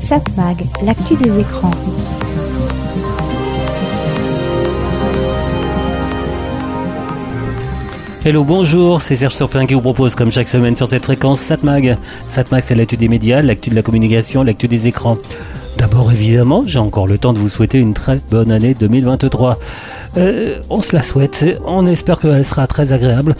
Satmag, l'actu des écrans. Hello, bonjour, c'est Serge Surpin qui vous propose comme chaque semaine sur cette fréquence Satmag. Satmag c'est l'actu des médias, l'actu de la communication, l'actu des écrans. D'abord évidemment, j'ai encore le temps de vous souhaiter une très bonne année 2023. Euh, on se la souhaite, on espère qu'elle sera très agréable.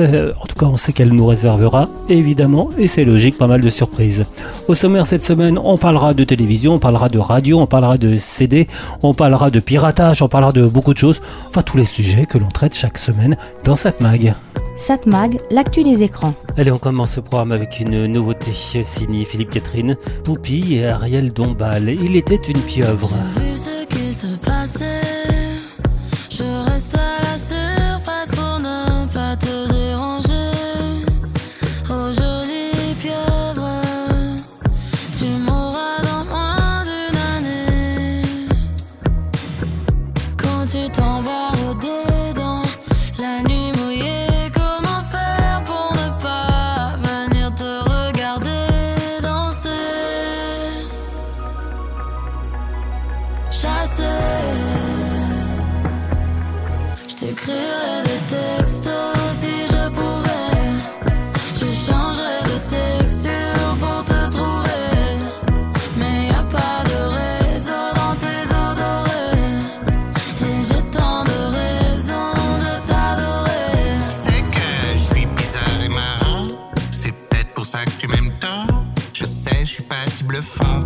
Euh, en tout cas, on sait qu'elle nous réservera, évidemment, et c'est logique, pas mal de surprises. Au sommaire cette semaine, on parlera de télévision, on parlera de radio, on parlera de CD, on parlera de piratage, on parlera de beaucoup de choses. Enfin, tous les sujets que l'on traite chaque semaine dans cette mag. Satmag, l'actu des écrans. Allez, on commence ce programme avec une nouveauté signée Philippe Catherine, Poupie et Ariel Dombal. Il était une pieuvre.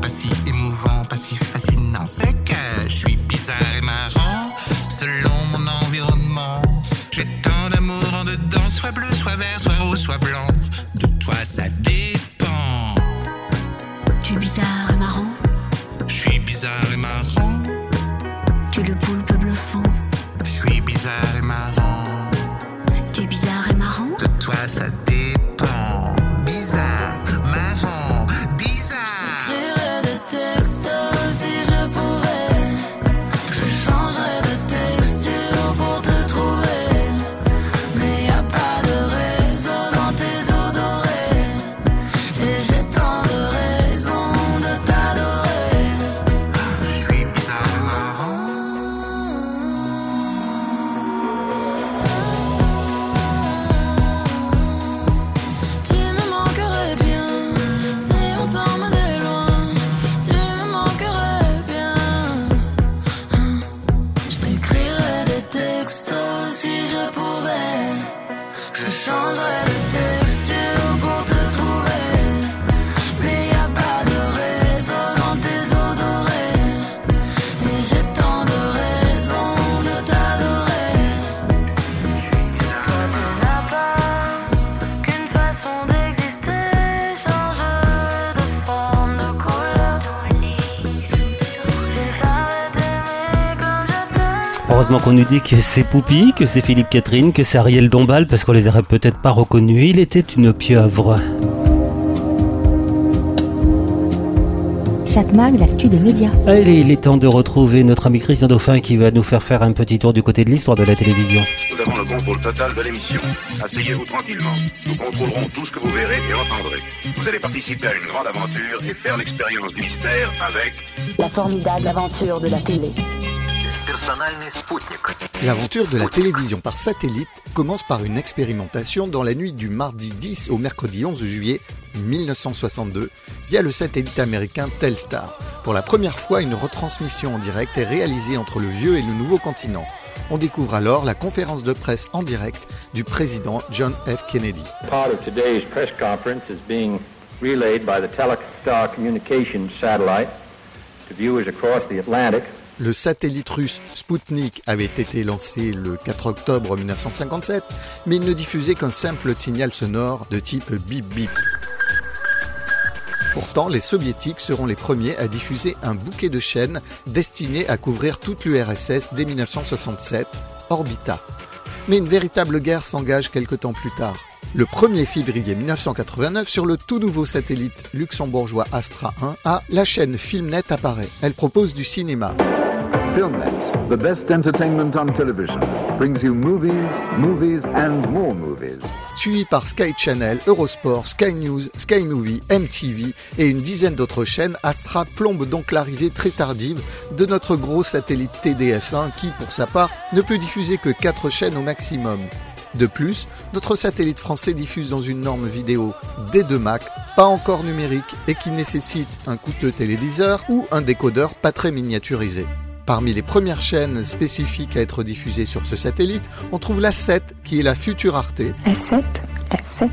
see Heureusement qu'on nous dit que c'est Poupie, que c'est Philippe Catherine, que c'est Ariel Dombal, parce qu'on les aurait peut-être pas reconnus. Il était une pieuvre. Satmag, l'actu des médias. Allez, il est temps de retrouver notre ami Christian Dauphin qui va nous faire faire un petit tour du côté de l'histoire de la télévision. Nous avons le contrôle total de l'émission. Asseyez-vous tranquillement. Nous contrôlerons tout ce que vous verrez et entendrez. Vous allez participer à une grande aventure et faire l'expérience du mystère avec... La formidable aventure de la télé. L'aventure de la télévision par satellite commence par une expérimentation dans la nuit du mardi 10 au mercredi 11 juillet 1962 via le satellite américain Telstar. Pour la première fois, une retransmission en direct est réalisée entre le vieux et le nouveau continent. On découvre alors la conférence de presse en direct du président John F. Kennedy. Part of today's press conference is being relayed by the Telstar Communications satellite to viewers across the Atlantic le satellite russe Sputnik avait été lancé le 4 octobre 1957, mais il ne diffusait qu'un simple signal sonore de type bip bip. Pourtant, les soviétiques seront les premiers à diffuser un bouquet de chaînes destiné à couvrir toute l'URSS dès 1967, Orbita. Mais une véritable guerre s'engage quelque temps plus tard. Le 1er février 1989, sur le tout nouveau satellite luxembourgeois Astra 1A, la chaîne Filmnet apparaît. Elle propose du cinéma. FilmNet, the best entertainment on television, brings you movies, movies and more movies. Suivi par Sky Channel, Eurosport, Sky News, Sky Movie, MTV et une dizaine d'autres chaînes, Astra plombe donc l'arrivée très tardive de notre gros satellite TDF1 qui, pour sa part, ne peut diffuser que 4 chaînes au maximum. De plus, notre satellite français diffuse dans une norme vidéo D2 Mac, pas encore numérique et qui nécessite un coûteux téléviseur ou un décodeur pas très miniaturisé. Parmi les premières chaînes spécifiques à être diffusées sur ce satellite, on trouve la 7 qui est la future Arte, La 7, la 7.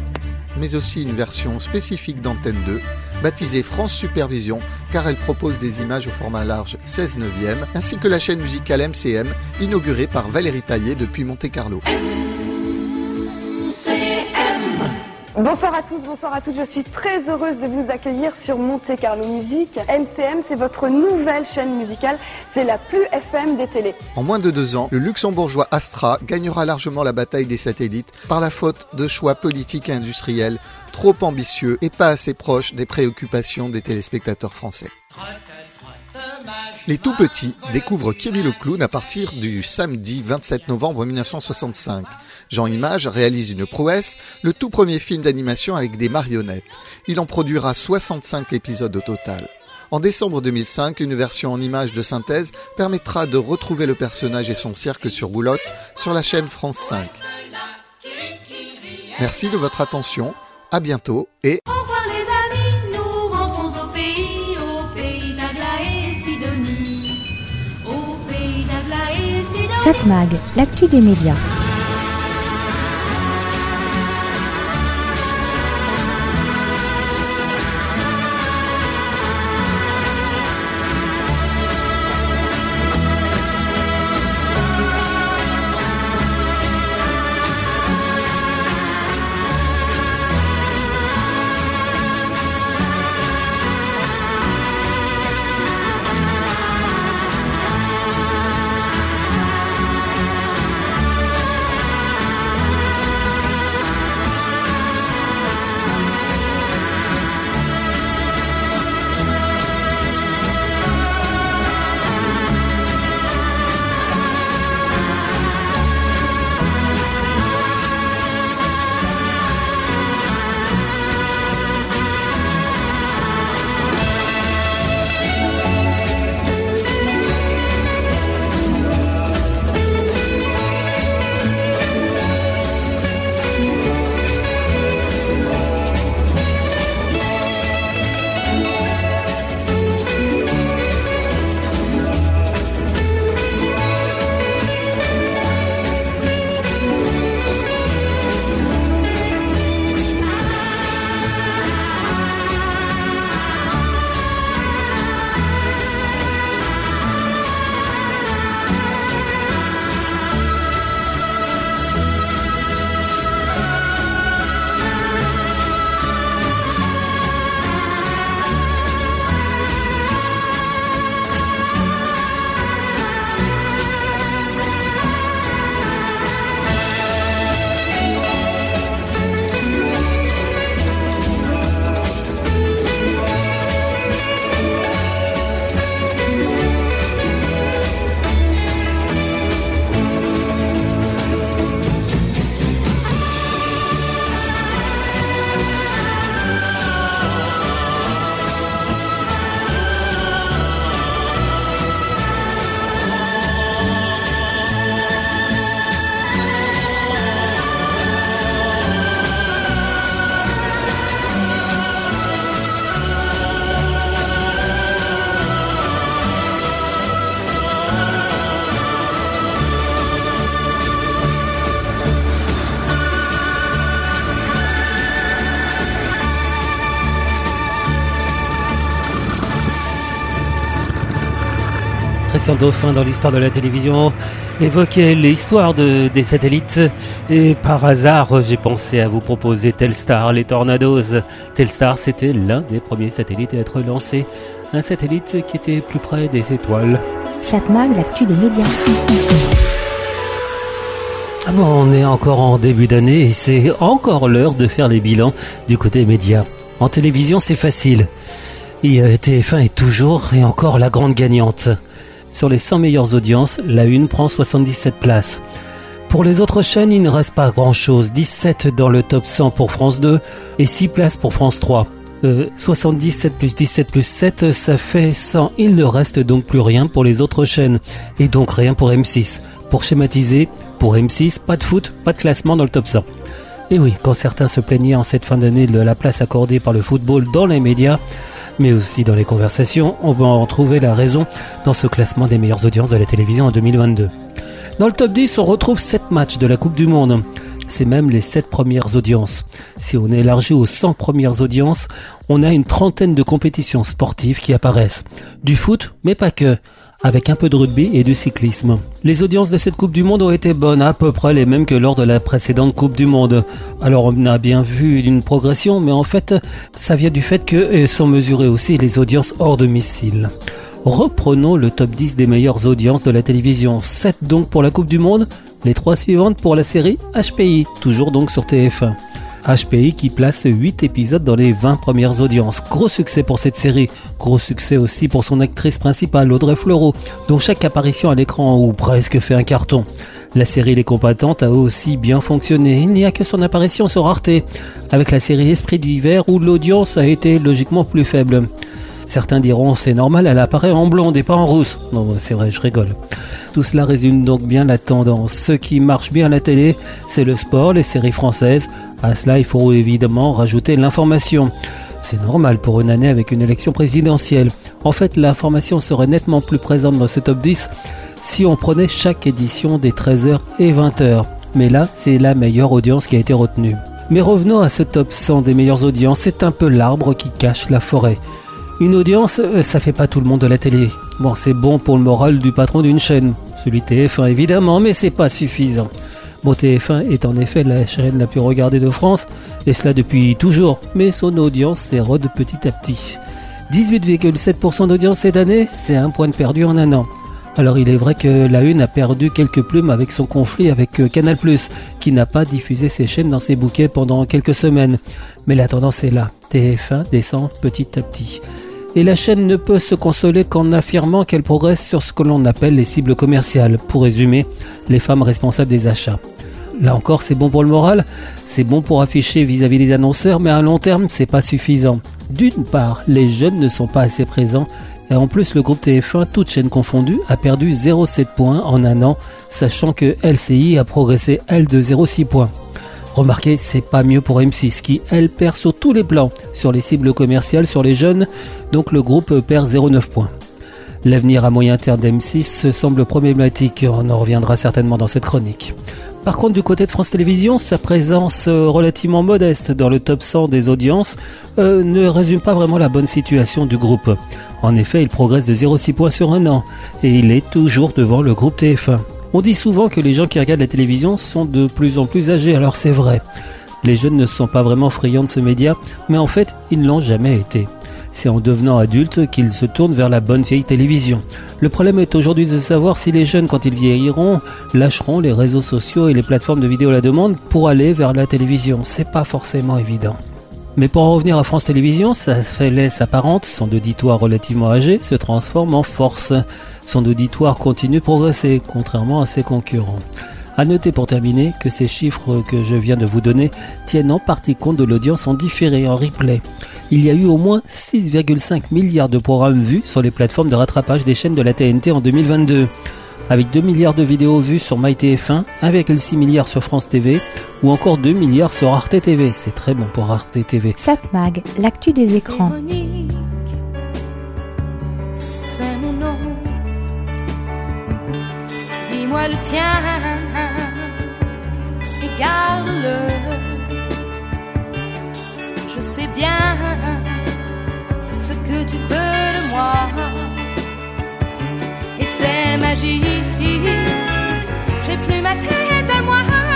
mais aussi une version spécifique d'Antenne 2, baptisée France Supervision car elle propose des images au format large 16 neuvième, ainsi que la chaîne musicale MCM, inaugurée par Valérie Paillet depuis Monte-Carlo. Bonsoir à tous, bonsoir à toutes. Je suis très heureuse de vous accueillir sur Monte Carlo Musique. MCM, c'est votre nouvelle chaîne musicale. C'est la plus FM des télés. En moins de deux ans, le luxembourgeois Astra gagnera largement la bataille des satellites par la faute de choix politiques et industriels trop ambitieux et pas assez proches des préoccupations des téléspectateurs français. Les tout petits découvrent Kirill le clown à partir du samedi 27 novembre 1965. Jean Image réalise une prouesse, le tout premier film d'animation avec des marionnettes. Il en produira 65 épisodes au total. En décembre 2005, une version en images de synthèse permettra de retrouver le personnage et son cirque sur boulotte sur la chaîne France 5. Merci de votre attention, à bientôt et Satmag, l'actu des médias. Christian Dauphin dans l'histoire de la télévision évoquait l'histoire de, des satellites et par hasard j'ai pensé à vous proposer Telstar, les Tornados. Telstar c'était l'un des premiers satellites à être lancé, un satellite qui était plus près des étoiles. Satmag, l'actu des médias. Ah bon, on est encore en début d'année et c'est encore l'heure de faire les bilans du côté média. En télévision c'est facile. Et euh, TF1 est toujours et encore la grande gagnante. Sur les 100 meilleures audiences, la une prend 77 places. Pour les autres chaînes, il ne reste pas grand-chose. 17 dans le top 100 pour France 2 et 6 places pour France 3. Euh, 77 plus 17 plus 7, ça fait 100. Il ne reste donc plus rien pour les autres chaînes. Et donc rien pour M6. Pour schématiser, pour M6, pas de foot, pas de classement dans le top 100. Et oui, quand certains se plaignaient en cette fin d'année de la place accordée par le football dans les médias, mais aussi dans les conversations, on va en trouver la raison dans ce classement des meilleures audiences de la télévision en 2022. Dans le top 10, on retrouve 7 matchs de la Coupe du Monde. C'est même les 7 premières audiences. Si on élargit aux 100 premières audiences, on a une trentaine de compétitions sportives qui apparaissent. Du foot, mais pas que avec un peu de rugby et du cyclisme. Les audiences de cette Coupe du Monde ont été bonnes, à peu près les mêmes que lors de la précédente Coupe du Monde. Alors on a bien vu une progression, mais en fait, ça vient du fait que sont mesurées aussi les audiences hors domicile. Reprenons le top 10 des meilleures audiences de la télévision. 7 donc pour la Coupe du Monde, les 3 suivantes pour la série HPI, toujours donc sur TF1. HPI qui place 8 épisodes dans les 20 premières audiences. Gros succès pour cette série. Gros succès aussi pour son actrice principale, Audrey Fleurot, dont chaque apparition à l'écran ou presque fait un carton. La série Les Compatentes a aussi bien fonctionné. Il n'y a que son apparition sur Arte, avec la série Esprit d'hiver où l'audience a été logiquement plus faible. Certains diront c'est normal, elle apparaît en blonde et pas en rousse. Non, c'est vrai, je rigole. Tout cela résume donc bien la tendance. Ce qui marche bien à la télé, c'est le sport, les séries françaises. À cela, il faut évidemment rajouter l'information. C'est normal pour une année avec une élection présidentielle. En fait, l'information serait nettement plus présente dans ce top 10 si on prenait chaque édition des 13h et 20h. Mais là, c'est la meilleure audience qui a été retenue. Mais revenons à ce top 100 des meilleures audiences. C'est un peu l'arbre qui cache la forêt. Une audience, euh, ça fait pas tout le monde de la télé. Bon, c'est bon pour le moral du patron d'une chaîne. Celui TF1 évidemment, mais c'est pas suffisant. Bon, TF1 est en effet la chaîne la plus regardée de France, et cela depuis toujours, mais son audience s'érode petit à petit. 18,7% d'audience cette année, c'est un point de perdu en un an. Alors il est vrai que la Une a perdu quelques plumes avec son conflit avec euh, Canal+, qui n'a pas diffusé ses chaînes dans ses bouquets pendant quelques semaines. Mais la tendance est là, TF1 descend petit à petit. Et la chaîne ne peut se consoler qu'en affirmant qu'elle progresse sur ce que l'on appelle les cibles commerciales, pour résumer, les femmes responsables des achats. Là encore, c'est bon pour le moral, c'est bon pour afficher vis-à-vis des annonceurs, mais à long terme, c'est pas suffisant. D'une part, les jeunes ne sont pas assez présents, et en plus, le groupe TF1, toutes chaînes confondues, a perdu 0,7 points en un an, sachant que LCI a progressé, elle, de 0,6 points. Remarquez, c'est pas mieux pour M6 qui, elle, perd sur tous les plans, sur les cibles commerciales, sur les jeunes, donc le groupe perd 0,9 points. L'avenir à moyen terme d'M6 semble problématique, on en reviendra certainement dans cette chronique. Par contre, du côté de France Télévisions, sa présence euh, relativement modeste dans le top 100 des audiences euh, ne résume pas vraiment la bonne situation du groupe. En effet, il progresse de 0,6 points sur un an et il est toujours devant le groupe TF1. On dit souvent que les gens qui regardent la télévision sont de plus en plus âgés, alors c'est vrai. Les jeunes ne sont pas vraiment friands de ce média, mais en fait, ils ne l'ont jamais été. C'est en devenant adultes qu'ils se tournent vers la bonne vieille télévision. Le problème est aujourd'hui de savoir si les jeunes, quand ils vieilliront, lâcheront les réseaux sociaux et les plateformes de vidéo à la demande pour aller vers la télévision. C'est pas forcément évident. Mais pour en revenir à France Télévisions, sa faiblesse apparente, son auditoire relativement âgé, se transforme en force. Son auditoire continue de progresser, contrairement à ses concurrents. À noter pour terminer que ces chiffres que je viens de vous donner tiennent en partie compte de l'audience en différé, en replay. Il y a eu au moins 6,5 milliards de programmes vus sur les plateformes de rattrapage des chaînes de la TNT en 2022 avec 2 milliards de vidéos vues sur MyTF1, 1,6 milliards sur France TV ou encore 2 milliards sur Arte TV. C'est très bon pour Arte TV. Satmag, l'actu des écrans. C'est mon nom. Dis-moi le tien et garde-le. Je sais bien ce que tu veux de moi c'est magique. J'ai plus ma tête à moi.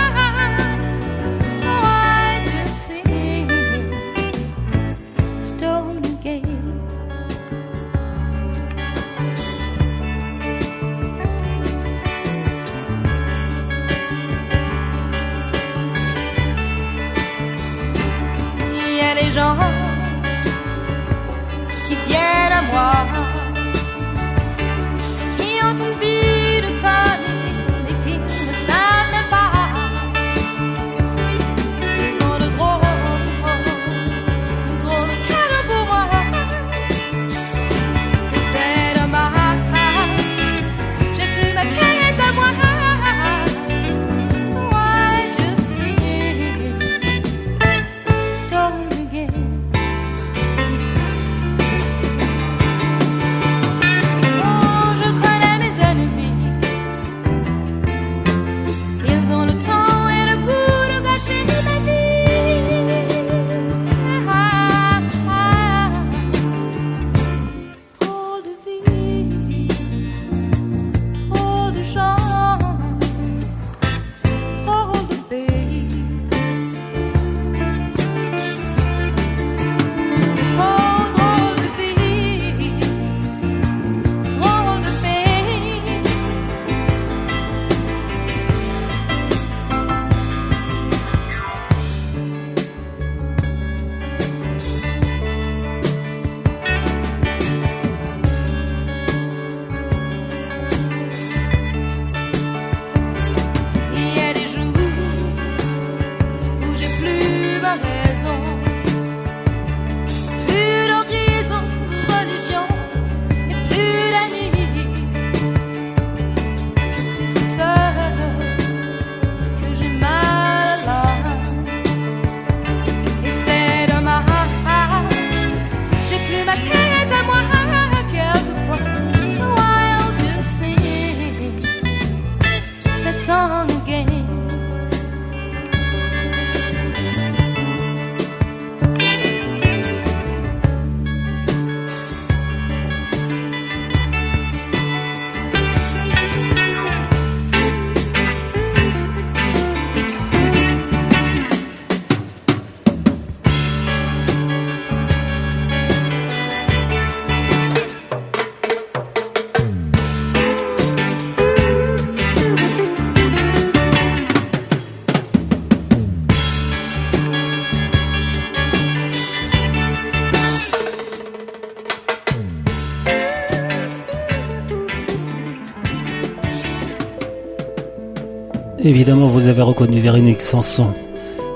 Évidemment, vous avez reconnu Véronique Sanson.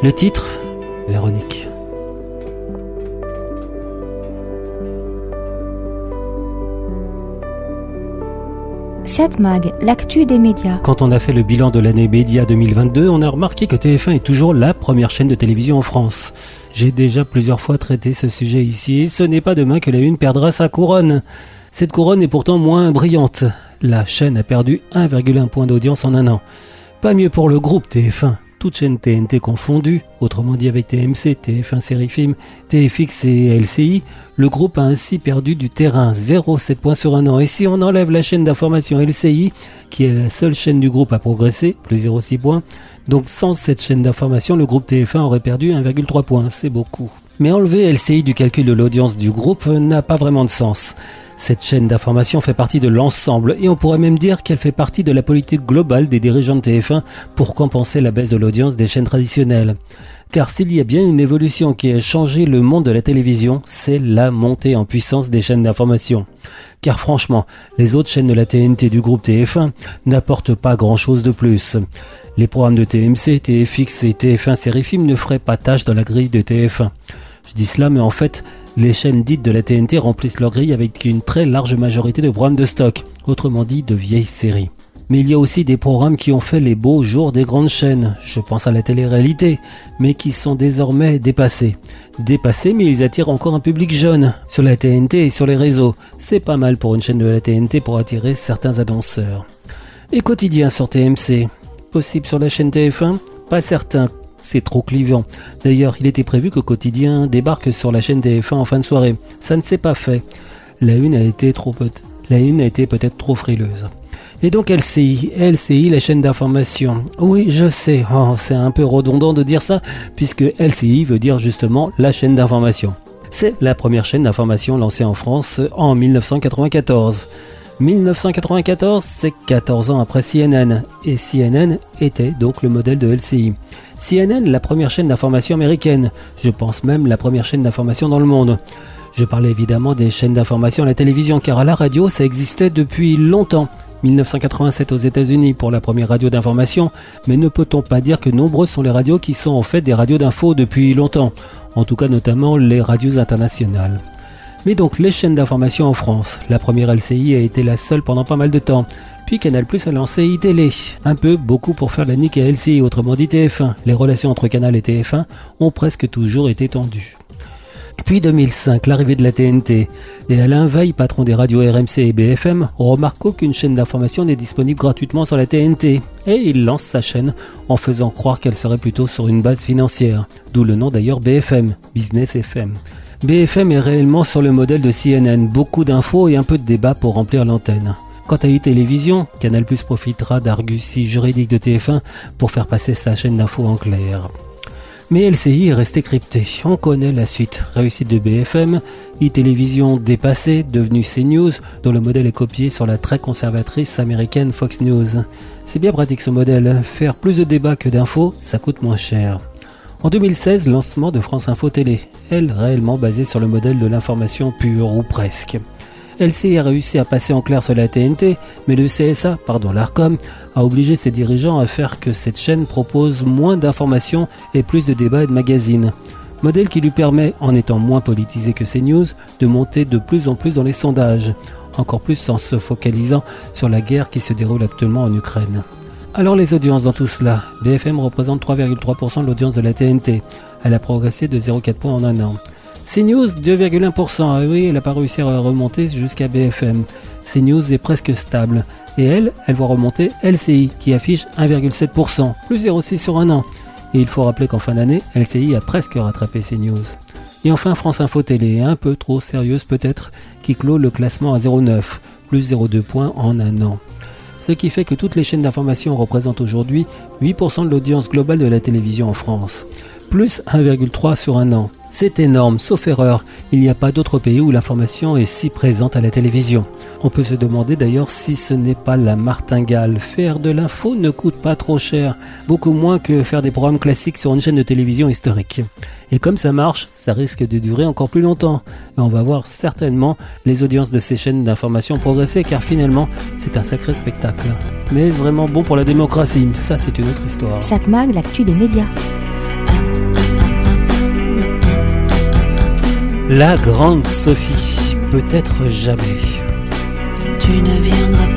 Le titre Véronique. Cette mag, l'actu des médias. Quand on a fait le bilan de l'année média 2022, on a remarqué que TF1 est toujours la première chaîne de télévision en France. J'ai déjà plusieurs fois traité ce sujet ici, ce n'est pas demain que la Une perdra sa couronne. Cette couronne est pourtant moins brillante. La chaîne a perdu 1,1 point d'audience en un an. Pas mieux pour le groupe TF1 toutes chaînes TNT confondues, autrement dit avec TMC, TF1 Série Film, TFX et LCI, le groupe a ainsi perdu du terrain, 0,7 points sur un an. Et si on enlève la chaîne d'information LCI, qui est la seule chaîne du groupe à progresser, plus 0,6 points, donc sans cette chaîne d'information, le groupe TF1 aurait perdu 1,3 points, c'est beaucoup. Mais enlever LCI du calcul de l'audience du groupe n'a pas vraiment de sens. Cette chaîne d'information fait partie de l'ensemble et on pourrait même dire qu'elle fait partie de la politique globale des dirigeants de TF1 pour compenser la baisse de l'audience des chaînes traditionnelles. Car s'il y a bien une évolution qui a changé le monde de la télévision, c'est la montée en puissance des chaînes d'information. Car franchement, les autres chaînes de la TNT du groupe TF1 n'apportent pas grand chose de plus. Les programmes de TMC, TFX et TF1 Série Film ne feraient pas tâche dans la grille de TF1. Je dis cela, mais en fait, les chaînes dites de la TNT remplissent leur grille avec une très large majorité de programmes de stock, autrement dit de vieilles séries. Mais il y a aussi des programmes qui ont fait les beaux jours des grandes chaînes, je pense à la télé-réalité, mais qui sont désormais dépassés. Dépassés, mais ils attirent encore un public jeune, sur la TNT et sur les réseaux. C'est pas mal pour une chaîne de la TNT pour attirer certains annonceurs. Et quotidien sur TMC Possible sur la chaîne TF1 Pas certain, c'est trop clivant. D'ailleurs, il était prévu que Quotidien débarque sur la chaîne TF1 en fin de soirée. Ça ne s'est pas fait. La une a été trop la une a peut-être trop frileuse. Et donc LCI, LCI, la chaîne d'information. Oui, je sais, oh, c'est un peu redondant de dire ça, puisque LCI veut dire justement la chaîne d'information. C'est la première chaîne d'information lancée en France en 1994. 1994, c'est 14 ans après CNN, et CNN était donc le modèle de LCI. CNN, la première chaîne d'information américaine, je pense même la première chaîne d'information dans le monde. Je parlais évidemment des chaînes d'information à la télévision, car à la radio, ça existait depuis longtemps. 1987 aux États-Unis pour la première radio d'information, mais ne peut-on pas dire que nombreuses sont les radios qui sont en fait des radios d'info depuis longtemps, en tout cas notamment les radios internationales. Mais donc les chaînes d'information en France. La première LCI a été la seule pendant pas mal de temps. Puis Canal Plus a lancé iTélé. Un peu, beaucoup pour faire la nique à LCI, autrement dit TF1. Les relations entre Canal et TF1 ont presque toujours été tendues. Puis 2005, l'arrivée de la TNT. Et Alain Veil, patron des radios RMC et BFM, remarque qu'aucune chaîne d'information n'est disponible gratuitement sur la TNT. Et il lance sa chaîne en faisant croire qu'elle serait plutôt sur une base financière. D'où le nom d'ailleurs BFM, Business FM. BFM est réellement sur le modèle de CNN, beaucoup d'infos et un peu de débat pour remplir l'antenne. Quant à e-télévision, Canal Plus profitera d'argusies juridiques de TF1 pour faire passer sa chaîne d'infos en clair. Mais LCI est resté crypté. On connaît la suite. Réussite de BFM, e-télévision dépassée, devenue CNews, dont le modèle est copié sur la très conservatrice américaine Fox News. C'est bien pratique ce modèle. Faire plus de débats que d'infos, ça coûte moins cher. En 2016, lancement de France Info Télé, elle réellement basée sur le modèle de l'information pure ou presque. LCI a réussi à passer en clair sur la TNT, mais le CSA, pardon l'ARCOM, a obligé ses dirigeants à faire que cette chaîne propose moins d'informations et plus de débats et de magazines. Modèle qui lui permet, en étant moins politisé que CNews, de monter de plus en plus dans les sondages, encore plus en se focalisant sur la guerre qui se déroule actuellement en Ukraine. Alors les audiences dans tout cela. BFM représente 3,3% de l'audience de la TNT. Elle a progressé de 0,4 points en un an. CNews 2,1%. Ah oui, elle n'a pas réussi à remonter jusqu'à BFM. CNews est presque stable. Et elle, elle voit remonter LCI qui affiche 1,7%, plus 0,6 sur un an. Et il faut rappeler qu'en fin d'année, LCI a presque rattrapé CNews. Et enfin France Info Télé, un peu trop sérieuse peut-être, qui clôt le classement à 0,9, plus 0,2 points en un an ce qui fait que toutes les chaînes d'information représentent aujourd'hui 8% de l'audience globale de la télévision en France, plus 1,3 sur un an. C'est énorme, sauf erreur, il n'y a pas d'autre pays où l'information est si présente à la télévision. On peut se demander d'ailleurs si ce n'est pas la martingale. Faire de l'info ne coûte pas trop cher, beaucoup moins que faire des programmes classiques sur une chaîne de télévision historique. Et comme ça marche, ça risque de durer encore plus longtemps. Et on va voir certainement les audiences de ces chaînes d'information progresser car finalement c'est un sacré spectacle. Mais vraiment bon pour la démocratie Ça, c'est une autre histoire. L'actu des médias. La grande Sophie, peut-être jamais. Tu ne viendras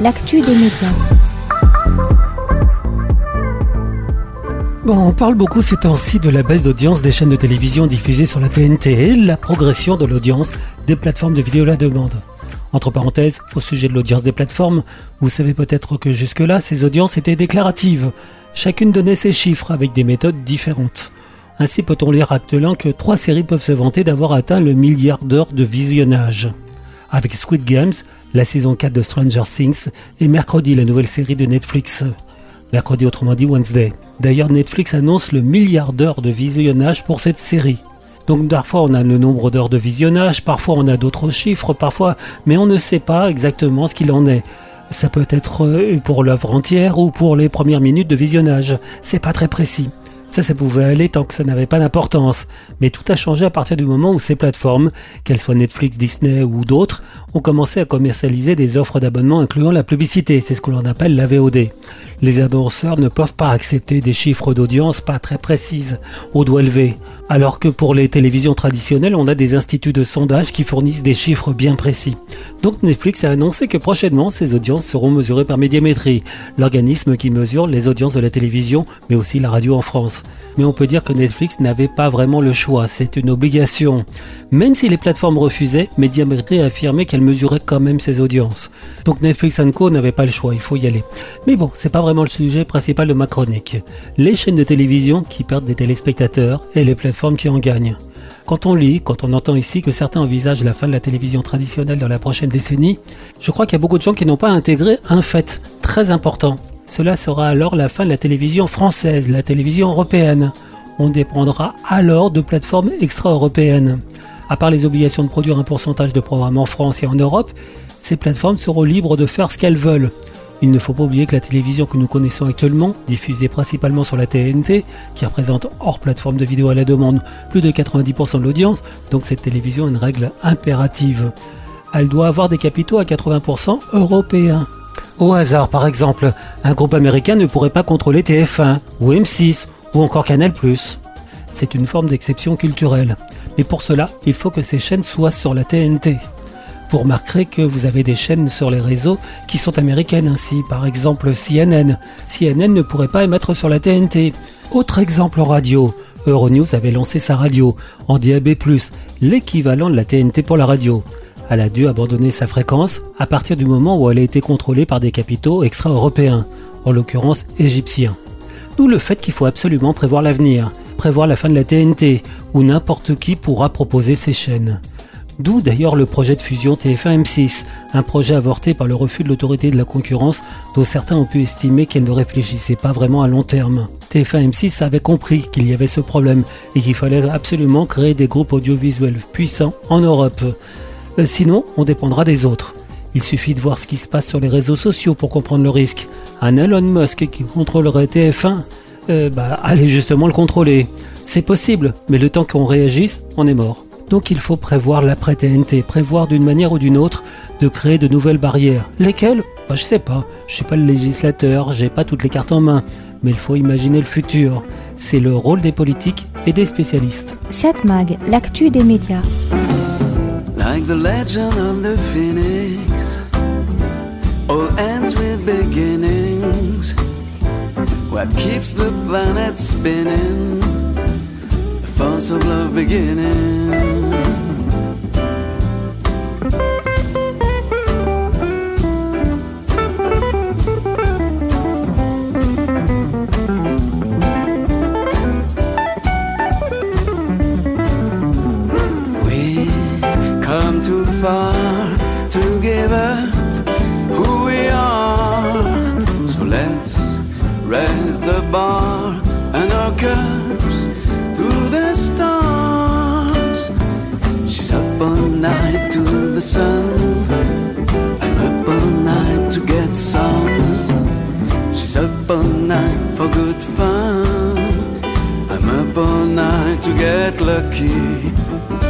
L'actu des médias. Bon, on parle beaucoup ces temps-ci de la baisse d'audience des chaînes de télévision diffusées sur la TNT et la progression de l'audience des plateformes de vidéo à la demande. Entre parenthèses, au sujet de l'audience des plateformes, vous savez peut-être que jusque-là, ces audiences étaient déclaratives. Chacune donnait ses chiffres avec des méthodes différentes. Ainsi peut-on lire actuellement que trois séries peuvent se vanter d'avoir atteint le milliard d'heures de visionnage. Avec Squid Games, la saison 4 de Stranger Things et mercredi la nouvelle série de Netflix. Mercredi autrement dit Wednesday. D'ailleurs Netflix annonce le milliard d'heures de visionnage pour cette série. Donc parfois on a le nombre d'heures de visionnage, parfois on a d'autres chiffres, parfois, mais on ne sait pas exactement ce qu'il en est. Ça peut être euh, pour l'œuvre entière ou pour les premières minutes de visionnage. C'est pas très précis. Ça, ça pouvait aller tant que ça n'avait pas d'importance. Mais tout a changé à partir du moment où ces plateformes, qu'elles soient Netflix, Disney ou d'autres, ont commencé à commercialiser des offres d'abonnement incluant la publicité. C'est ce que l'on appelle la VOD. Les annonceurs ne peuvent pas accepter des chiffres d'audience pas très précises, au doigt levé. Alors que pour les télévisions traditionnelles, on a des instituts de sondage qui fournissent des chiffres bien précis. Donc Netflix a annoncé que prochainement, ces audiences seront mesurées par Médiamétrie, l'organisme qui mesure les audiences de la télévision, mais aussi la radio en France. Mais on peut dire que Netflix n'avait pas vraiment le choix, c'est une obligation. Même si les plateformes refusaient, Médiamétrie a affirmé qu'elle mesurait quand même ses audiences. Donc Netflix Co n'avait pas le choix, il faut y aller. Mais bon, c'est pas vraiment le sujet principal de ma chronique. Les chaînes de télévision qui perdent des téléspectateurs et les plateformes qui en gagnent. Quand on lit, quand on entend ici que certains envisagent la fin de la télévision traditionnelle dans la prochaine décennie, je crois qu'il y a beaucoup de gens qui n'ont pas intégré un fait très important. Cela sera alors la fin de la télévision française, la télévision européenne. On dépendra alors de plateformes extra-européennes. À part les obligations de produire un pourcentage de programmes en France et en Europe, ces plateformes seront libres de faire ce qu'elles veulent. Il ne faut pas oublier que la télévision que nous connaissons actuellement, diffusée principalement sur la TNT, qui représente hors plateforme de vidéo à la demande plus de 90% de l'audience, donc cette télévision a une règle impérative. Elle doit avoir des capitaux à 80% européens. Au hasard, par exemple, un groupe américain ne pourrait pas contrôler TF1 ou M6 ou encore Canal+. C'est une forme d'exception culturelle. Mais pour cela, il faut que ces chaînes soient sur la TNT. Vous remarquerez que vous avez des chaînes sur les réseaux qui sont américaines ainsi, par exemple CNN. CNN ne pourrait pas émettre sur la TNT. Autre exemple radio, Euronews avait lancé sa radio en DAB+, l'équivalent de la TNT pour la radio. Elle a dû abandonner sa fréquence à partir du moment où elle a été contrôlée par des capitaux extra-européens, en l'occurrence égyptiens. D'où le fait qu'il faut absolument prévoir l'avenir, prévoir la fin de la TNT, où n'importe qui pourra proposer ses chaînes. D'où d'ailleurs le projet de fusion TF1-M6, un projet avorté par le refus de l'autorité de la concurrence dont certains ont pu estimer qu'elle ne réfléchissait pas vraiment à long terme. TF1-M6 avait compris qu'il y avait ce problème et qu'il fallait absolument créer des groupes audiovisuels puissants en Europe. Euh, sinon, on dépendra des autres. Il suffit de voir ce qui se passe sur les réseaux sociaux pour comprendre le risque. Un Elon Musk qui contrôlerait TF1, euh, bah, allez justement le contrôler. C'est possible, mais le temps qu'on réagisse, on est mort. Donc il faut prévoir l'après-TNT, prévoir d'une manière ou d'une autre de créer de nouvelles barrières. Lesquelles? Bah, Je sais pas. Je suis pas le législateur, j'ai pas toutes les cartes en main. Mais il faut imaginer le futur. C'est le rôle des politiques et des spécialistes. 7 Mag, l'actu des médias. Like the legend of the phoenix, all ends with beginnings. What keeps the planet spinning? The force of love beginning. Who we are. So let's raise the bar and our cups to the stars. She's up all night to the sun. I'm up all night to get some. She's up all night for good fun. I'm up all night to get lucky.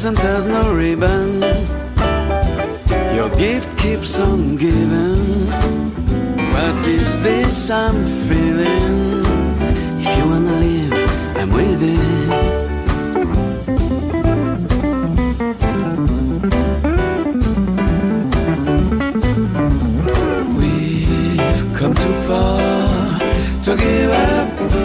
Present has no ribbon. Your gift keeps on giving. What is this I'm feeling? If you wanna live, I'm with it. We've come too far to give up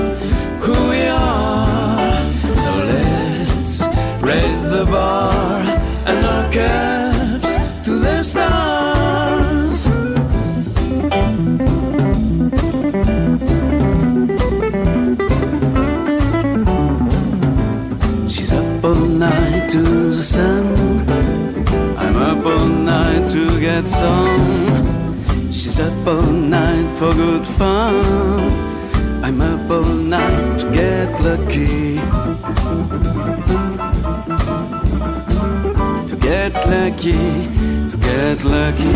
get some. She's up all night for good fun. I'm up all night to get lucky. To get lucky, to get lucky.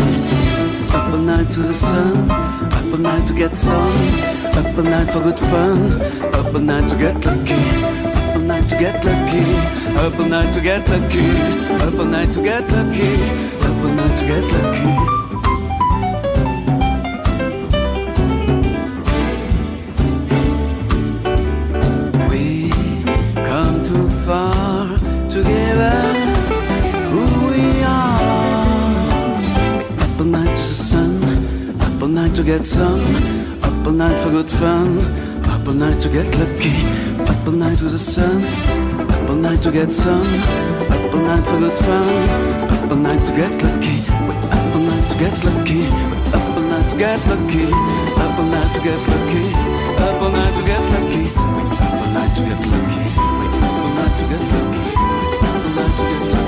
Up all night to the sun, up all night to get sun. Up all night for good fun, up all night to get lucky. Night to get lucky, up all night to get lucky. Up all night to get lucky, up all night to get lucky. We come too far together. Who we are. Up all night to the sun. Up all night to get some. Up all night for good fun. Up all night to get lucky. Up all night to the sun. Up all night to get some. Night for good fun. Up all night to get lucky. We up all night to get lucky. We up all night to get lucky. Up all night to get lucky. Up all night to get lucky. We up all night to get lucky. We up all night to get lucky. We up all night to get lucky.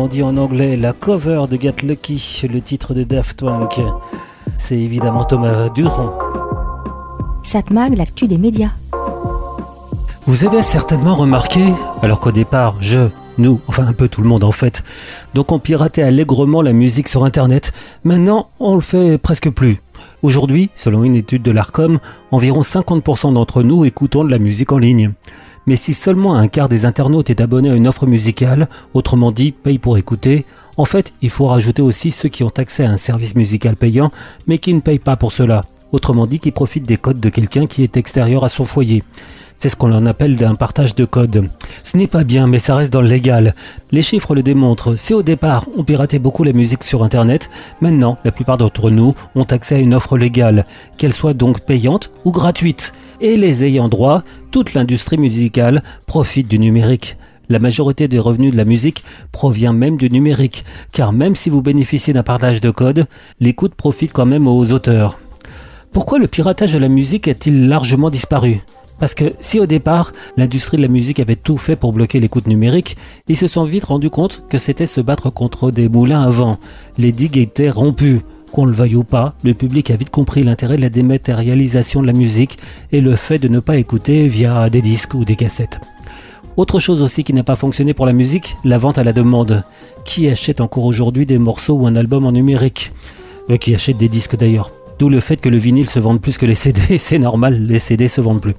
On dit en anglais, la cover de Get Lucky, le titre de Daft Punk. C'est évidemment Thomas Durand. Satmag, l'actu des médias. Vous avez certainement remarqué, alors qu'au départ, je, nous, enfin un peu tout le monde en fait, donc on piratait allègrement la musique sur Internet, maintenant on le fait presque plus. Aujourd'hui, selon une étude de l'ARCOM, environ 50% d'entre nous écoutons de la musique en ligne. Mais si seulement un quart des internautes est abonné à une offre musicale, autrement dit paye pour écouter, en fait il faut rajouter aussi ceux qui ont accès à un service musical payant mais qui ne payent pas pour cela, autrement dit qui profitent des codes de quelqu'un qui est extérieur à son foyer. C'est ce qu'on en appelle d'un partage de code. Ce n'est pas bien, mais ça reste dans le légal. Les chiffres le démontrent. Si au départ, on piratait beaucoup la musique sur Internet, maintenant, la plupart d'entre nous ont accès à une offre légale, qu'elle soit donc payante ou gratuite. Et les ayants droit, toute l'industrie musicale profite du numérique. La majorité des revenus de la musique provient même du numérique, car même si vous bénéficiez d'un partage de code, l'écoute profite quand même aux auteurs. Pourquoi le piratage de la musique a-t-il largement disparu? Parce que si au départ, l'industrie de la musique avait tout fait pour bloquer l'écoute numérique, ils se sont vite rendus compte que c'était se battre contre des moulins à vent. Les digues étaient rompues. Qu'on le veuille ou pas, le public a vite compris l'intérêt de la dématérialisation de la musique et le fait de ne pas écouter via des disques ou des cassettes. Autre chose aussi qui n'a pas fonctionné pour la musique, la vente à la demande. Qui achète encore aujourd'hui des morceaux ou un album en numérique? Euh, Qui achète des disques d'ailleurs? D'où le fait que le vinyle se vende plus que les CD, c'est normal, les CD se vendent plus.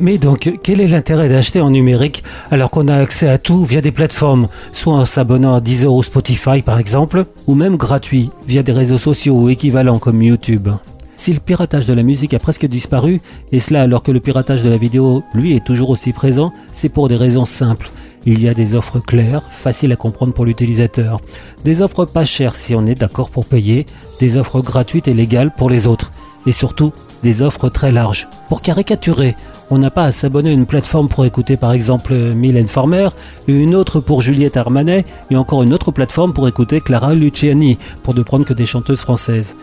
Mais donc, quel est l'intérêt d'acheter en numérique alors qu'on a accès à tout via des plateformes, soit en s'abonnant à Deezer ou Spotify par exemple, ou même gratuit via des réseaux sociaux ou équivalents comme YouTube? Si le piratage de la musique a presque disparu, et cela alors que le piratage de la vidéo, lui, est toujours aussi présent, c'est pour des raisons simples. Il y a des offres claires, faciles à comprendre pour l'utilisateur. Des offres pas chères si on est d'accord pour payer, des offres gratuites et légales pour les autres. Et surtout, des offres très larges. Pour caricaturer, on n'a pas à s'abonner à une plateforme pour écouter par exemple Mylène Farmer, une autre pour Juliette Armanet, et encore une autre plateforme pour écouter Clara Luciani, pour ne prendre que des chanteuses françaises.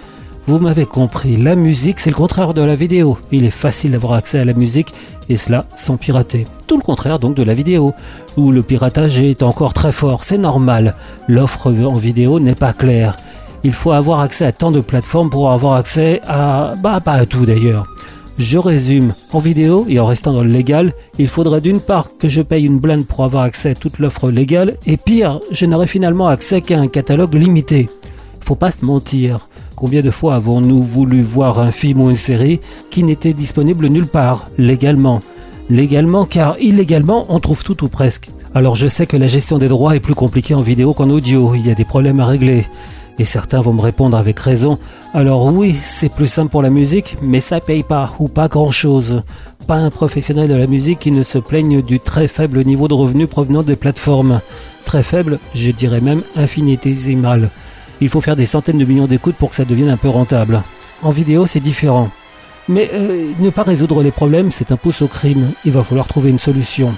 Vous m'avez compris, la musique c'est le contraire de la vidéo. Il est facile d'avoir accès à la musique et cela sans pirater. Tout le contraire donc de la vidéo, où le piratage est encore très fort, c'est normal. L'offre en vidéo n'est pas claire. Il faut avoir accès à tant de plateformes pour avoir accès à... bah pas à tout d'ailleurs. Je résume, en vidéo et en restant dans le légal, il faudrait d'une part que je paye une blinde pour avoir accès à toute l'offre légale, et pire, je n'aurai finalement accès qu'à un catalogue limité. Faut pas se mentir. Combien de fois avons-nous voulu voir un film ou une série qui n'était disponible nulle part, légalement? Légalement, car illégalement, on trouve tout ou presque. Alors je sais que la gestion des droits est plus compliquée en vidéo qu'en audio, il y a des problèmes à régler. Et certains vont me répondre avec raison. Alors oui, c'est plus simple pour la musique, mais ça paye pas, ou pas grand chose. Pas un professionnel de la musique qui ne se plaigne du très faible niveau de revenus provenant des plateformes. Très faible, je dirais même infinitésimal. Il faut faire des centaines de millions d'écoutes pour que ça devienne un peu rentable. En vidéo, c'est différent. Mais euh, ne pas résoudre les problèmes, c'est un pouce au crime. Il va falloir trouver une solution.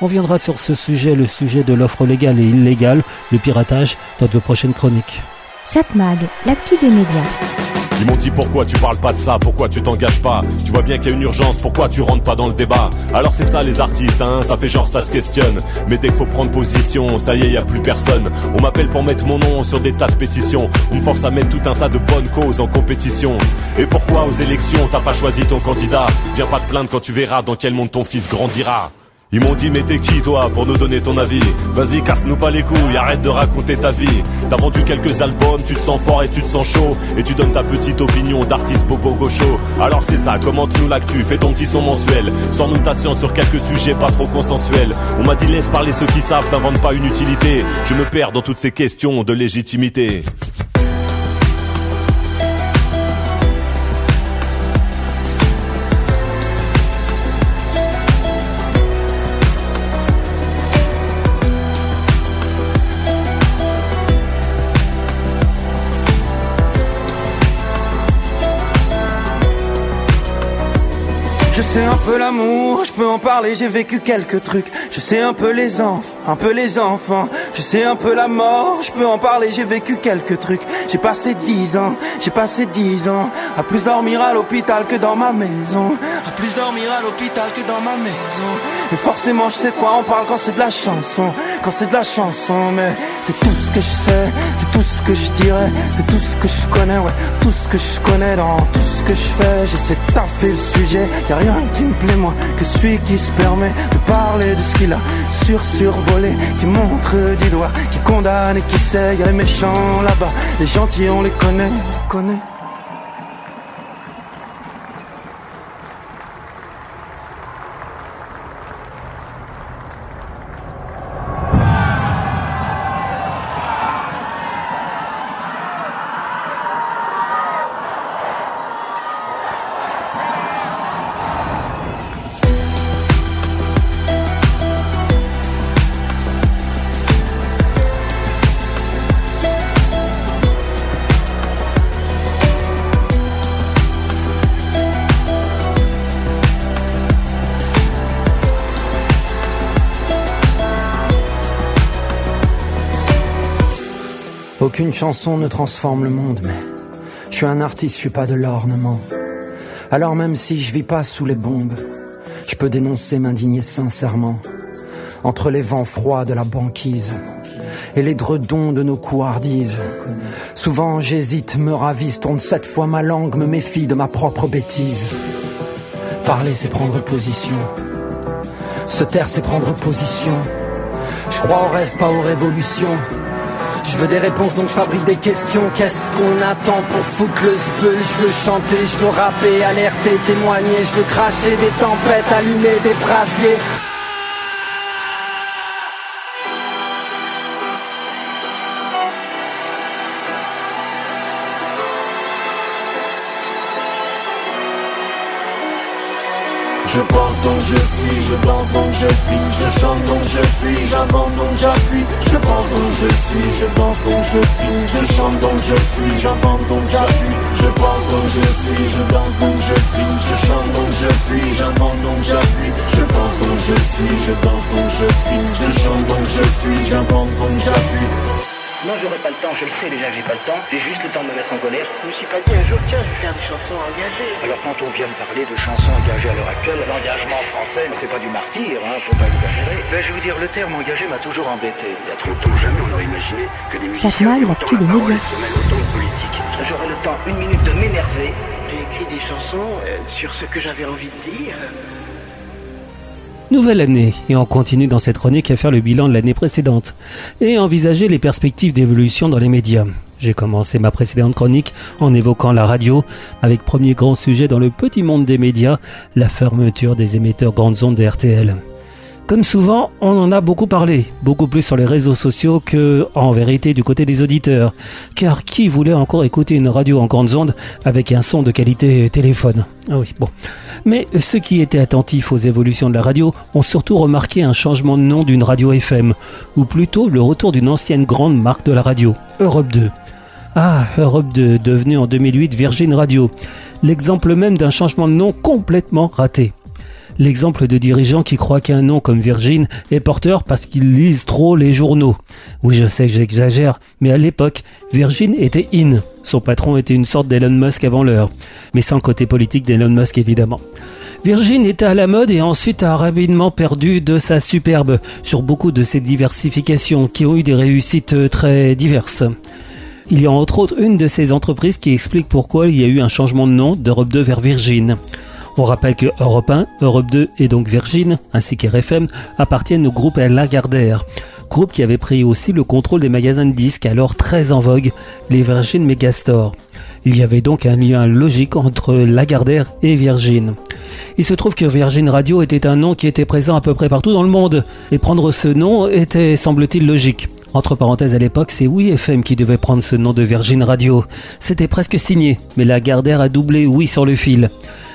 On viendra sur ce sujet, le sujet de l'offre légale et illégale, le piratage, dans de prochaines chroniques. Satmag, l'actu des médias. Ils m'ont dit pourquoi tu parles pas de ça, pourquoi tu t'engages pas? Tu vois bien qu'il y a une urgence, pourquoi tu rentres pas dans le débat? Alors c'est ça les artistes, hein, ça fait genre ça se questionne. Mais dès qu'il faut prendre position, ça y est, y a plus personne. On m'appelle pour mettre mon nom sur des tas de pétitions. On me force à mettre tout un tas de bonnes causes en compétition. Et pourquoi aux élections t'as pas choisi ton candidat? Viens pas te plaindre quand tu verras dans quel monde ton fils grandira. Ils m'ont dit mais t'es qui toi pour nous donner ton avis Vas-y casse-nous pas les couilles, arrête de raconter ta vie. T'as vendu quelques albums, tu te sens fort et tu te sens chaud. Et tu donnes ta petite opinion d'artiste bobo gaucho. Alors c'est ça, commente-nous l'actu, fais ton petit son mensuel. Sans notation sur quelques sujets pas trop consensuels. On m'a dit laisse parler ceux qui savent, t'inventes pas une utilité. Je me perds dans toutes ces questions de légitimité Je sais un peu l'amour, je peux en parler, j'ai vécu quelques trucs. Je sais un peu les enfants, un peu les enfants. Je sais un peu la mort, je peux en parler, j'ai vécu quelques trucs. J'ai passé dix ans, j'ai passé dix ans à plus dormir à l'hôpital que dans ma maison. À plus dormir à l'hôpital que dans ma maison. Et forcément, je sais de quoi on parle quand c'est de la chanson. Quand c'est de la chanson, mais c'est tout je sais, c'est tout ce que je dirais, c'est tout ce que je connais, ouais. Tout ce que je connais dans tout ce que je fais. J'essaie de taffer le sujet, y a rien qui me plaît moins que celui qui se permet de parler de ce qu'il a sur survolé, qui montre du doigt, qui condamne et qui sait. Y a les méchants là-bas, les gentils on les connaît, connaît. Aucune chanson ne transforme le monde, mais je suis un artiste, je suis pas de l'ornement. Alors même si je vis pas sous les bombes, je peux dénoncer, m'indigner sincèrement. Entre les vents froids de la banquise et les dredons de nos couardises. Souvent j'hésite, me ravise, tourne sept fois ma langue, me méfie de ma propre bêtise. Parler c'est prendre position. Se taire c'est prendre position. Je crois aux rêves, pas aux révolutions. Je veux des réponses donc je fabrique des questions. Qu'est-ce qu'on attend pour foutre le zbeul? Je veux chanter, je veux rapper, alerter, témoigner. Je veux cracher des tempêtes, allumer des brasiers. Je donc je suis, je danse donc je vis, je chante donc je fuis, j'invente donc j'appuie. Je pense donc je suis, je danse donc je crie, je chante donc je fuis, j'invente donc j'appuie. Je pense donc je suis, je danse donc je crie, je chante donc je fuis, j'invente donc j'appuie. Je pense donc je suis, je danse donc je crie, je chante donc je fuis, j'invente donc j'appuie. Non, j'aurai pas le temps, je le sais déjà que j'ai pas le temps, j'ai juste le temps de me mettre en colère. Je me suis pas dit un jour, tiens, je vais faire des chansons engagées. Alors quand on vient de parler de chansons engagées à l'heure actuelle, l'engagement français, c'est pas du martyr, hein, faut pas exagérer. Ben, je veux dire, le terme engagé m'a toujours embêté. Il y a trop tôt, jamais on aurait imaginé que des musiciens qui ont l'actu autant des médias. J'aurai le temps, une minute, de m'énerver. J'ai écrit des chansons euh, sur ce que j'avais envie de dire. Nouvelle année, et on continue dans cette chronique à faire le bilan de l'année précédente et envisager les perspectives d'évolution dans les médias. J'ai commencé ma précédente chronique en évoquant la radio, avec premier grand sujet dans le petit monde des médias, la fermeture des émetteurs grandes ondes de RTL. Comme souvent, on en a beaucoup parlé, beaucoup plus sur les réseaux sociaux que, en vérité, du côté des auditeurs. Car qui voulait encore écouter une radio en grandes ondes avec un son de qualité téléphone? Ah oui, bon. Mais ceux qui étaient attentifs aux évolutions de la radio ont surtout remarqué un changement de nom d'une radio FM, ou plutôt le retour d'une ancienne grande marque de la radio, Europe 2. Ah, Europe 2, devenue en 2008 Virgin Radio. L'exemple même d'un changement de nom complètement raté. L'exemple de dirigeants qui croient qu'un nom comme Virgin est porteur parce qu'ils lisent trop les journaux. Oui, je sais que j'exagère, mais à l'époque, Virgin était in. Son patron était une sorte d'Elon Musk avant l'heure, mais sans le côté politique d'Elon Musk évidemment. Virgin était à la mode et ensuite a rapidement perdu de sa superbe sur beaucoup de ses diversifications qui ont eu des réussites très diverses. Il y a entre autres une de ces entreprises qui explique pourquoi il y a eu un changement de nom d'Europe 2 vers Virgin. On rappelle que Europe 1, Europe 2 et donc Virgin, ainsi qu'RFM, appartiennent au groupe Lagardère, groupe qui avait pris aussi le contrôle des magasins de disques alors très en vogue, les Virgin Megastore. Il y avait donc un lien logique entre Lagardère et Virgin. Il se trouve que Virgin Radio était un nom qui était présent à peu près partout dans le monde, et prendre ce nom était, semble-t-il, logique. Entre parenthèses, à l'époque, c'est Oui FM qui devait prendre ce nom de Virgin Radio. C'était presque signé, mais Lagardère a doublé Oui sur le fil.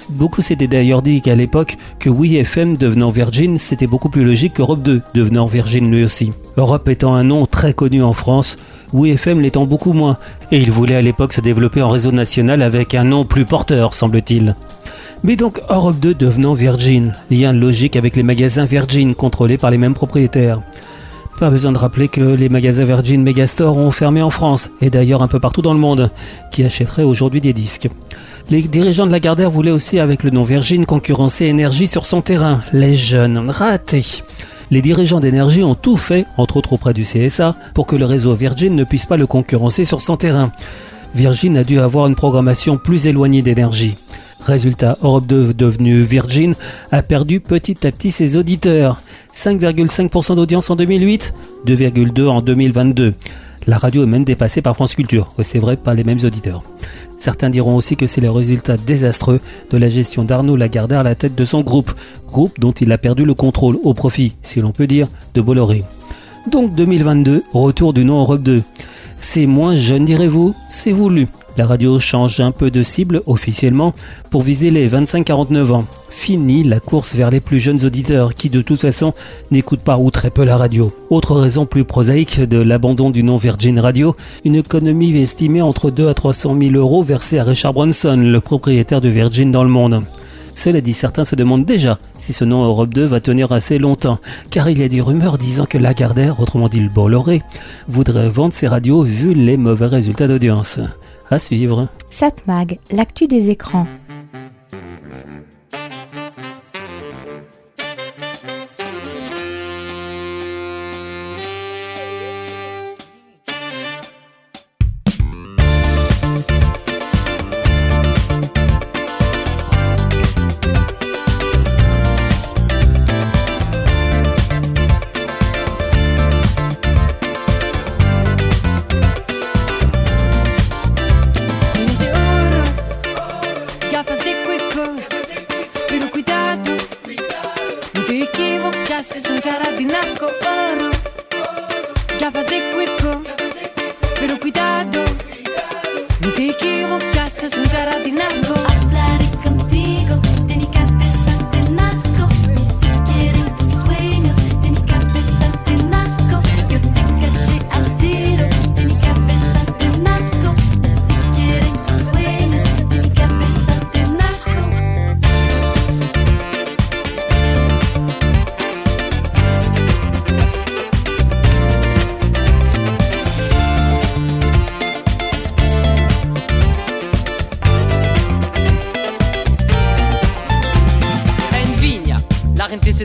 Beaucoup s'étaient d'ailleurs dit qu'à l'époque, que Oui FM devenant Virgin, c'était beaucoup plus logique qu'Europe 2 devenant Virgin lui aussi. Europe étant un nom très connu en France, Oui FM l'étant beaucoup moins, et il voulait à l'époque se développer en réseau national avec un nom plus porteur, semble-t-il. Mais donc Europe 2 devenant Virgin, lien logique avec les magasins Virgin contrôlés par les mêmes propriétaires. Pas besoin de rappeler que les magasins Virgin Megastore ont fermé en France, et d'ailleurs un peu partout dans le monde, qui achèteraient aujourd'hui des disques. Les dirigeants de Lagardère voulaient aussi, avec le nom Virgin, concurrencer Énergie sur son terrain. Les jeunes, ratés. Les dirigeants d'énergie ont tout fait, entre autres auprès du CSA, pour que le réseau Virgin ne puisse pas le concurrencer sur son terrain. Virgin a dû avoir une programmation plus éloignée d'énergie. Résultat, Europe 2 devenu Virgin a perdu petit à petit ses auditeurs. 5,5% d'audience en 2008, 2,2 en 2022. La radio est même dépassée par France Culture. c'est vrai, pas les mêmes auditeurs. Certains diront aussi que c'est le résultat désastreux de la gestion d'Arnaud Lagardère à la tête de son groupe, groupe dont il a perdu le contrôle au profit, si l'on peut dire, de Bolloré. Donc 2022, retour du nom Europe 2. C'est moins jeune direz-vous, c'est voulu. La radio change un peu de cible officiellement pour viser les 25-49 ans. Fini la course vers les plus jeunes auditeurs qui de toute façon n'écoutent pas ou très peu la radio. Autre raison plus prosaïque de l'abandon du nom Virgin Radio, une économie estimée entre 2 à 300 000 euros versée à Richard Branson, le propriétaire de Virgin dans le monde. Cela dit, certains se demandent déjà si ce nom Europe 2 va tenir assez longtemps, car il y a des rumeurs disant que Lagardère, autrement dit le Bolloré, voudrait vendre ses radios vu les mauvais résultats d'audience. À suivre. Satmag, l'actu des écrans.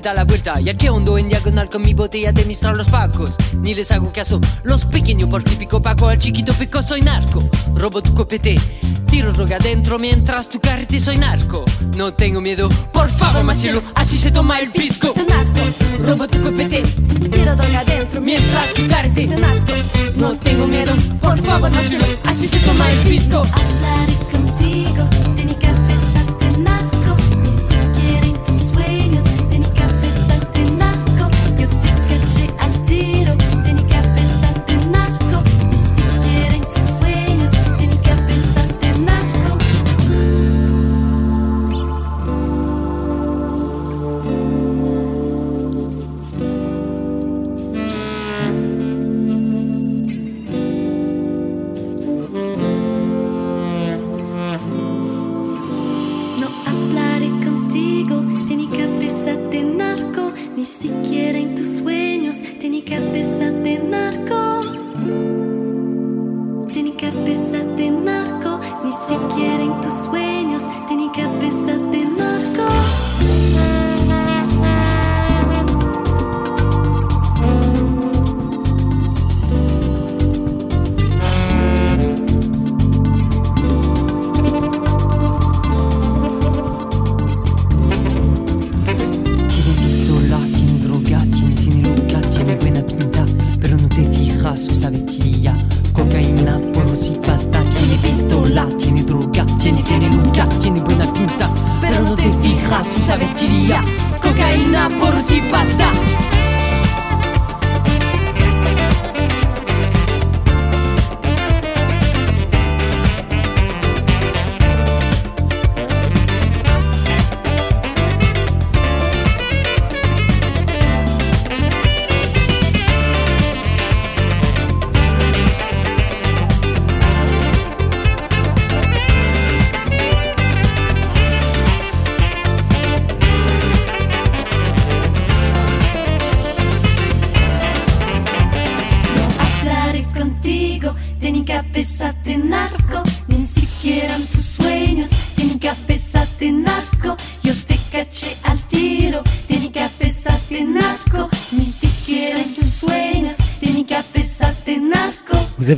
Ya que hondo en diagonal con mi botella de mistral los pacos. Ni les hago caso, los pequeños por típico paco. Al chiquito pico soy narco, robo tu copete Tiro droga adentro mientras tu carrete soy narco. No tengo miedo, por favor Marcelo, así se toma el pisco. Soy narco, robo tu copete Tiro droga adentro mientras tu carrete soy narco. No tengo miedo, por favor Marcelo, así se toma el pisco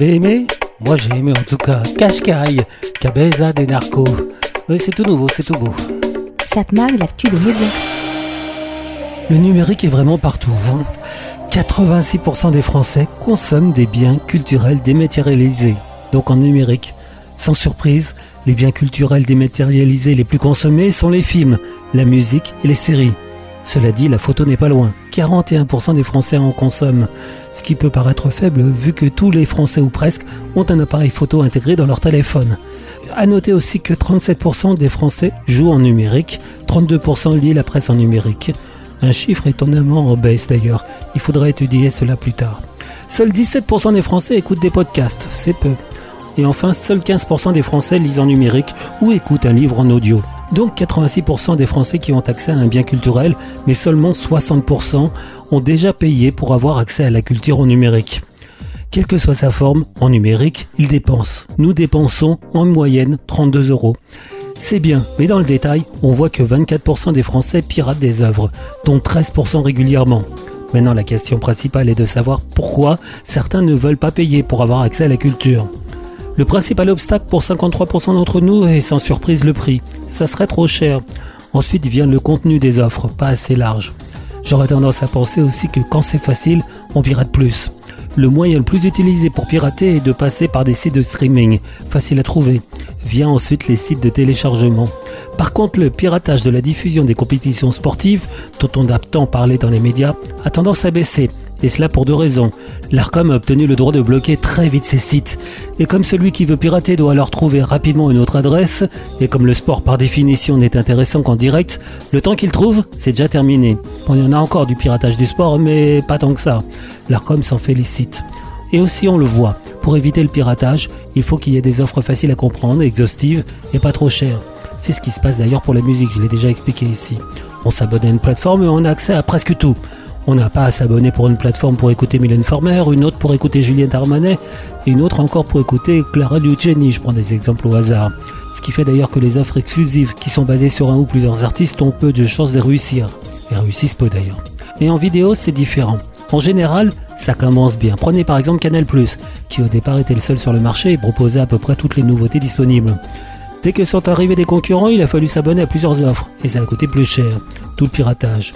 avez aimé Moi j'ai aimé en tout cas. Cascaille, Cabeza des Narcos. Oui, c'est tout nouveau, c'est tout beau. Satmag, l'actu des médias. Le numérique est vraiment partout. hein. 86% des Français consomment des biens culturels dématérialisés, donc en numérique. Sans surprise, les biens culturels dématérialisés les plus consommés sont les films, la musique et les séries. Cela dit, la photo n'est pas loin. 41% des Français en consomment, ce qui peut paraître faible vu que tous les Français ou presque ont un appareil photo intégré dans leur téléphone. À noter aussi que 37% des Français jouent en numérique, 32% lisent la presse en numérique. Un chiffre étonnamment en baisse d'ailleurs. Il faudra étudier cela plus tard. Seuls 17% des Français écoutent des podcasts, c'est peu. Et enfin, seuls 15% des Français lisent en numérique ou écoutent un livre en audio. Donc 86% des Français qui ont accès à un bien culturel, mais seulement 60% ont déjà payé pour avoir accès à la culture en numérique. Quelle que soit sa forme, en numérique, ils dépensent. Nous dépensons en moyenne 32 euros. C'est bien, mais dans le détail, on voit que 24% des Français piratent des œuvres, dont 13% régulièrement. Maintenant, la question principale est de savoir pourquoi certains ne veulent pas payer pour avoir accès à la culture. Le principal obstacle pour 53% d'entre nous est sans surprise le prix. Ça serait trop cher. Ensuite vient le contenu des offres, pas assez large. J'aurais tendance à penser aussi que quand c'est facile, on pirate plus. Le moyen le plus utilisé pour pirater est de passer par des sites de streaming, faciles à trouver. Vient ensuite les sites de téléchargement. Par contre, le piratage de la diffusion des compétitions sportives, dont on a tant parlé dans les médias, a tendance à baisser. Et cela pour deux raisons. L'ARCOM a obtenu le droit de bloquer très vite ces sites. Et comme celui qui veut pirater doit alors trouver rapidement une autre adresse, et comme le sport par définition n'est intéressant qu'en direct, le temps qu'il trouve, c'est déjà terminé. Il y en a encore du piratage du sport, mais pas tant que ça. L'ARCOM s'en félicite. Et aussi on le voit, pour éviter le piratage, il faut qu'il y ait des offres faciles à comprendre, exhaustives et pas trop chères. C'est ce qui se passe d'ailleurs pour la musique, je l'ai déjà expliqué ici. On s'abonne à une plateforme et on a accès à presque tout. On n'a pas à s'abonner pour une plateforme pour écouter Mylène Farmer, une autre pour écouter Juliette Armanet, et une autre encore pour écouter Clara Luciani, je prends des exemples au hasard. Ce qui fait d'ailleurs que les offres exclusives, qui sont basées sur un ou plusieurs artistes, ont peu de chances de réussir. Et réussissent peu d'ailleurs. Et en vidéo, c'est différent. En général, ça commence bien. Prenez par exemple Canal+, qui au départ était le seul sur le marché et proposait à peu près toutes les nouveautés disponibles. Dès que sont arrivés des concurrents, il a fallu s'abonner à plusieurs offres, et ça a coûté plus cher, tout le piratage.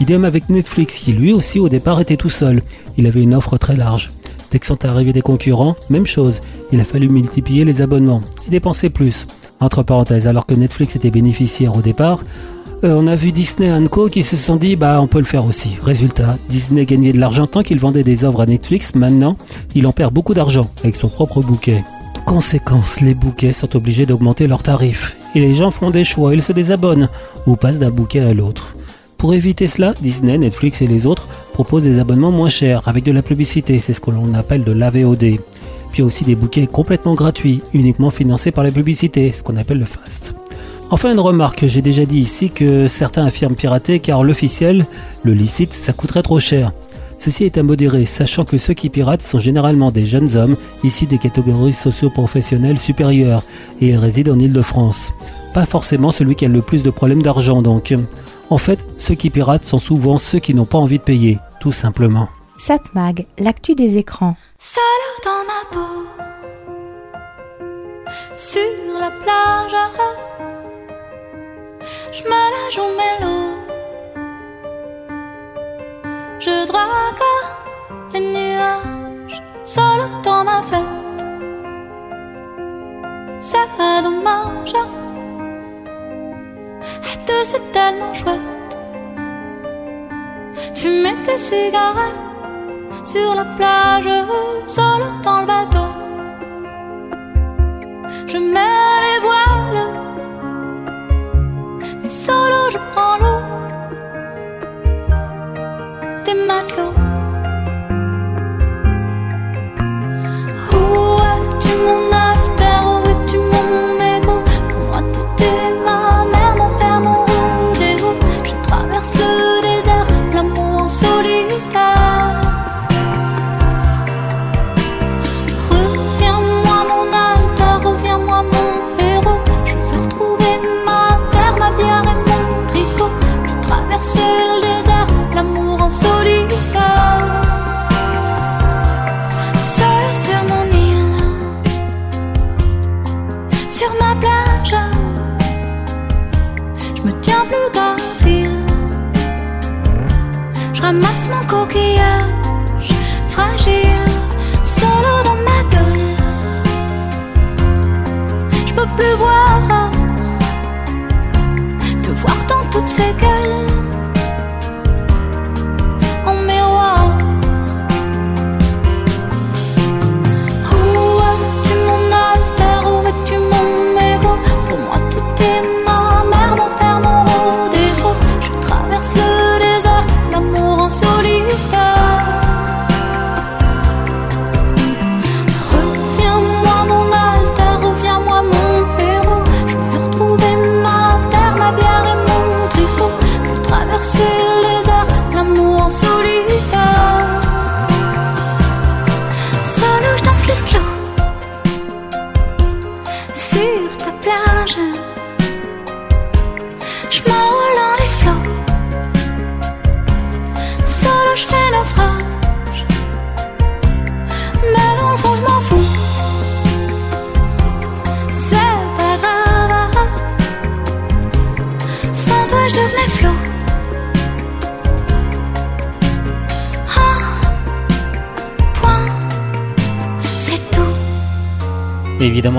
Idem avec Netflix, qui lui aussi au départ était tout seul, il avait une offre très large. Dès que sont arrivés des concurrents, même chose, il a fallu multiplier les abonnements, et dépenser plus. Entre parenthèses, alors que Netflix était bénéficiaire au départ, euh, on a vu Disney Co qui se sont dit bah on peut le faire aussi. Résultat, Disney gagnait de l'argent tant qu'il vendait des œuvres à Netflix, maintenant il en perd beaucoup d'argent avec son propre bouquet. Conséquence, les bouquets sont obligés d'augmenter leurs tarifs. Et les gens font des choix, ils se désabonnent ou passent d'un bouquet à l'autre. Pour éviter cela, Disney, Netflix et les autres proposent des abonnements moins chers avec de la publicité, c'est ce que l'on appelle de l'AVOD. Puis aussi des bouquets complètement gratuits, uniquement financés par la publicité, ce qu'on appelle le fast. Enfin une remarque, j'ai déjà dit ici que certains affirment pirater car l'officiel, le licite, ça coûterait trop cher. Ceci est à modérer, sachant que ceux qui piratent sont généralement des jeunes hommes issus des catégories socio-professionnelles supérieures et ils résident en Ile-de-France. Pas forcément celui qui a le plus de problèmes d'argent donc. En fait, ceux qui piratent sont souvent ceux qui n'ont pas envie de payer, tout simplement. Satmag, l'actu des écrans. Seule dans ma peau, sur la plage, je me la joue mélo. Je drague les nuages, seule dans ma fête. C'est dommage, c'est tellement chouette. Tu mets tes cigarettes sur la plage, seul dans le bateau. Je mets les voiles, mais solo je prends l'eau. fragile, solo dans ma gueule. Je peux plus voir, te voir dans toutes ces gueules.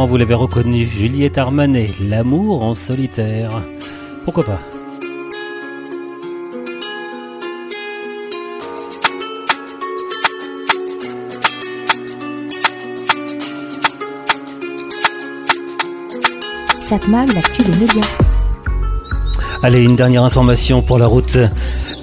Évidemment, vous l'avez reconnu, Juliette Armanet, l'amour en solitaire. Pourquoi pas? Satmag, l'actu des médias. Allez, une dernière information pour la route.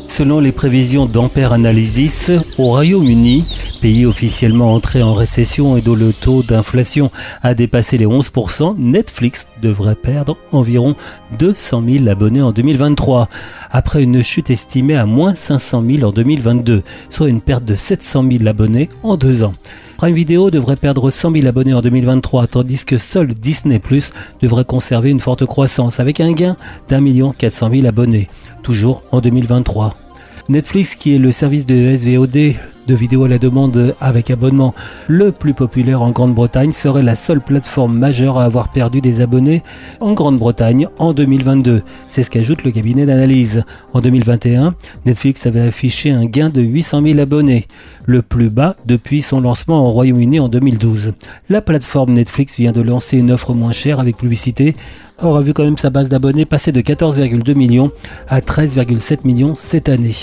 Selon les prévisions d'Ampère Analysis, au Royaume-Uni, pays officiellement entré en récession et dont le taux d'inflation a dépassé les 11%, Netflix devrait perdre environ 200 000 abonnés en 2023, après une chute estimée à moins 500 000 en 2022, soit une perte de 700 000 abonnés en deux ans. Prime Video devrait perdre 100 000 abonnés en 2023, tandis que seul Disney Plus devrait conserver une forte croissance, avec un gain d'un million 400 000 abonnés, toujours en 2023. Netflix, qui est le service de SVOD de vidéo à la demande avec abonnement le plus populaire en Grande-Bretagne, serait la seule plateforme majeure à avoir perdu des abonnés en Grande-Bretagne en 2022. C'est ce qu'ajoute le cabinet d'analyse. En 2021, Netflix avait affiché un gain de 800 000 abonnés, le plus bas depuis son lancement au Royaume-Uni en 2012. La plateforme Netflix vient de lancer une offre moins chère avec publicité aura vu quand même sa base d'abonnés passer de 14,2 millions à 13,7 millions cette année.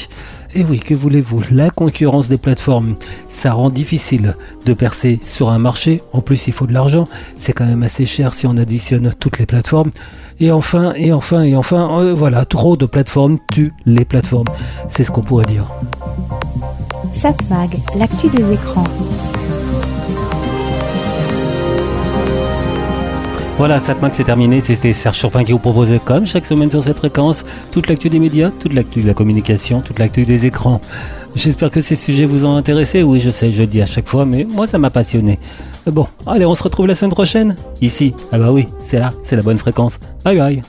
Et oui, que voulez-vous? La concurrence des plateformes, ça rend difficile de percer sur un marché. En plus, il faut de l'argent. C'est quand même assez cher si on additionne toutes les plateformes. Et enfin, et enfin, et enfin, euh, voilà, trop de plateformes tuent les plateformes. C'est ce qu'on pourrait dire. Satmag, l'actu des écrans. Voilà, Satmax c'est terminé. C'était Serge Surpin qui vous proposait, comme chaque semaine sur cette fréquence, toute l'actu des médias, toute l'actu de la communication, toute l'actu des écrans. J'espère que ces sujets vous ont intéressé. Oui, je sais, je le dis à chaque fois, mais moi ça m'a passionné. Bon, allez, on se retrouve la semaine prochaine. Ici. Ah bah oui, c'est là, c'est la bonne fréquence. Bye bye.